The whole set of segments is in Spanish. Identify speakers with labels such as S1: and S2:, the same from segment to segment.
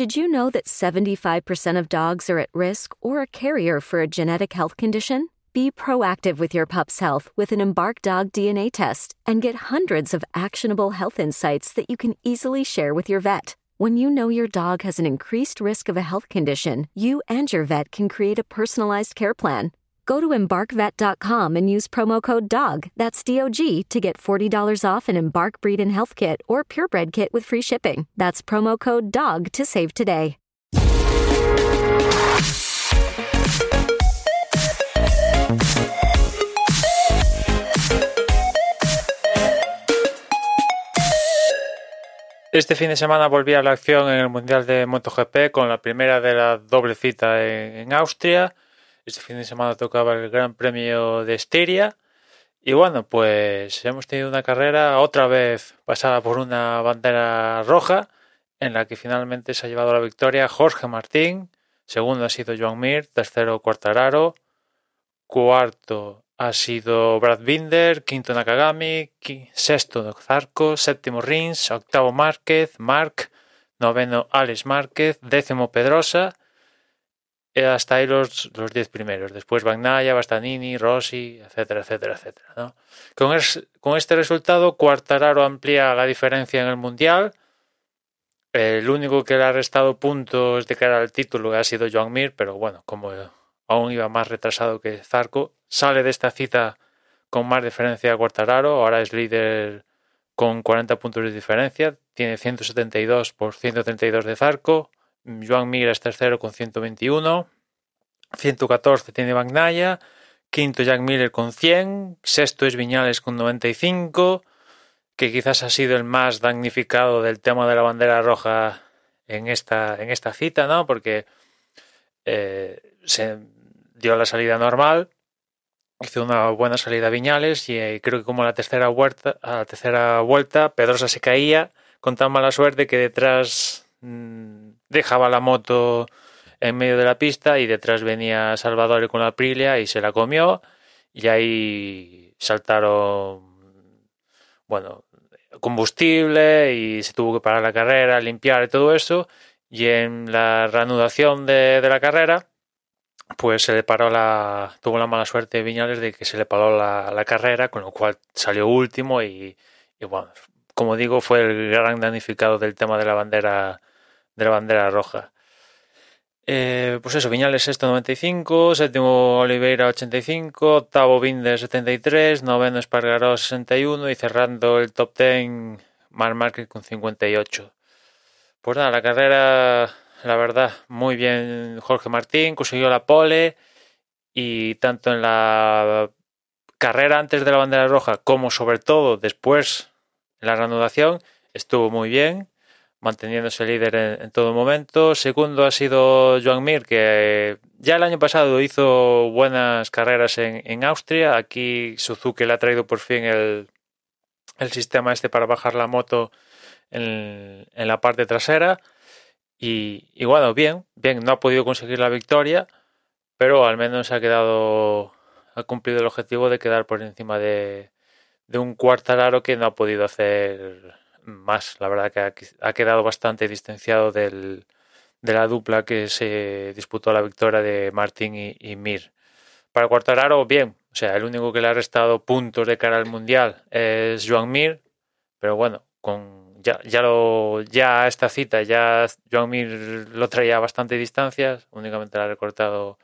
S1: Did you know that 75% of dogs are at risk or a carrier for a genetic health condition? Be proactive with your pup's health with an Embark Dog DNA test and get hundreds of actionable health insights that you can easily share with your vet. When you know your dog has an increased risk of a health condition, you and your vet can create a personalized care plan. Go to embarkvet.com and use promo code DOG, that's D O G, to get $40 off an Embark Breed and Health Kit or Purebred Kit with free shipping. That's promo code DOG to save today.
S2: Este fin de semana volví a la acción en el Mundial de MotoGP con la primera de la doble cita en Austria. Este fin de semana tocaba el Gran Premio de Estiria. Y bueno, pues hemos tenido una carrera otra vez pasada por una bandera roja, en la que finalmente se ha llevado la victoria Jorge Martín, segundo ha sido Joan Mir, tercero Quartararo, cuarto ha sido Brad Binder, quinto Nakagami, sexto Zarco, séptimo Rins, octavo Márquez, Mark, noveno Alex Márquez, décimo Pedrosa, hasta ahí los, los diez primeros. Después Bagnaya, Bastanini, Rossi, etcétera, etcétera, etcétera. Con, con este resultado, Quartararo amplía la diferencia en el Mundial. El único que le ha restado puntos de cara al título ha sido Joan Mir, pero bueno, como aún iba más retrasado que Zarco, sale de esta cita con más diferencia a Quartararo, ahora es líder con 40 puntos de diferencia, tiene 172 por 132 de Zarco, Joan Mir es tercero con 121, 114 tiene Bagnaya, quinto Jack Miller con 100, sexto es Viñales con 95, que quizás ha sido el más damnificado del tema de la bandera roja en esta, en esta cita, ¿no? Porque eh, se dio la salida normal, hizo una buena salida Viñales y eh, creo que como a la tercera vuelta, a la tercera vuelta Pedrosa se caía con tan mala suerte que detrás mmm, dejaba la moto en medio de la pista y detrás venía Salvador con la Aprilia y se la comió y ahí saltaron bueno combustible y se tuvo que parar la carrera, limpiar y todo eso y en la reanudación de, de la carrera pues se le paró la. tuvo la mala suerte de Viñales de que se le paró la, la carrera, con lo cual salió último y, y, bueno, como digo, fue el gran damnificado del tema de la bandera de la bandera roja. Eh, pues eso, Viñales sexto 95, séptimo Oliveira 85, octavo Binder 73, noveno Espargaró 61 y cerrando el top 10 Mar Márquez con 58. Pues nada, la carrera la verdad, muy bien Jorge Martín, consiguió la pole y tanto en la carrera antes de la bandera roja como sobre todo después en la reanudación estuvo muy bien, manteniéndose líder en, todo momento. Segundo ha sido Joan Mir, que ya el año pasado hizo buenas carreras en, en Austria. Aquí Suzuki le ha traído por fin el, el sistema este para bajar la moto en, en la parte trasera. Y, y, bueno, bien, bien, no ha podido conseguir la victoria, pero al menos ha quedado, ha cumplido el objetivo de quedar por encima de, de un cuartararo que no ha podido hacer más. La verdad que ha, quedado bastante distanciado del, de la dupla que se disputó la victoria de Martín y, y Mir. Para Cuartararo, bien, o sea, el único que le ha restado puntos de cara al Mundial es Joan Mir, pero bueno, con ya, ya, lo, ya esta cita, ya Joan Mir lo traía a bastante distancias, únicamente le ha recortado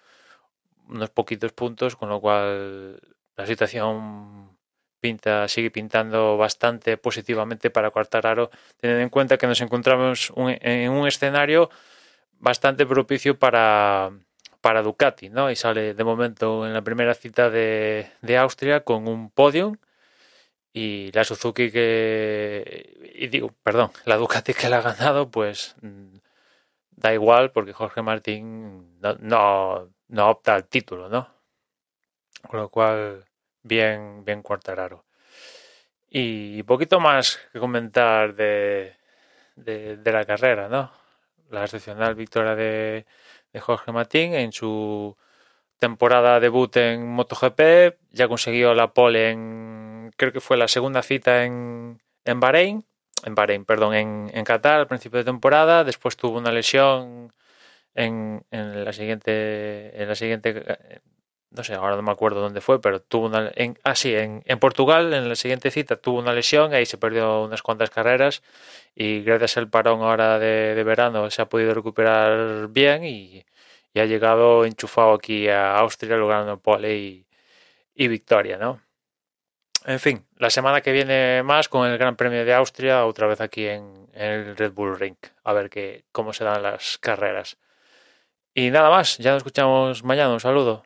S2: unos poquitos puntos, con lo cual la situación pinta, sigue pintando bastante positivamente para Quartararo, teniendo en cuenta que nos encontramos un, en un escenario bastante propicio para, para Ducati, ¿no? Y sale de momento en la primera cita de, de Austria con un podium y la Suzuki que y digo perdón la Ducati que la ha ganado pues mm, da igual porque Jorge Martín no, no, no opta al título no con lo cual bien bien Cuartararo. Y poquito más que comentar de, de, la carrera no la excepcional victoria de, de Jorge Martín en su temporada debut en MotoGP, ya consiguió la pole en, creo que fue la segunda cita en, en Bahrein, en Bahrein, perdón, en, en Qatar al principio de temporada, después tuvo una lesión en, en la siguiente, en la siguiente, no sé, ahora no me acuerdo dónde fue, pero tuvo una, en, ah, en, Portugal, en la siguiente cita tuvo una lesión, ahí se perdió unas cuantas carreras y gracias al parón ahora de, de verano se ha podido recuperar bien y, y, ha llegado enchufado aquí a Austria logrando pole y, y victoria, ¿no? En fin, la semana que viene más con el Gran Premio de Austria, otra vez aquí en, en el Red Bull Ring, a ver que, cómo se dan las carreras. Y nada más, ya nos escuchamos mañana, un saludo.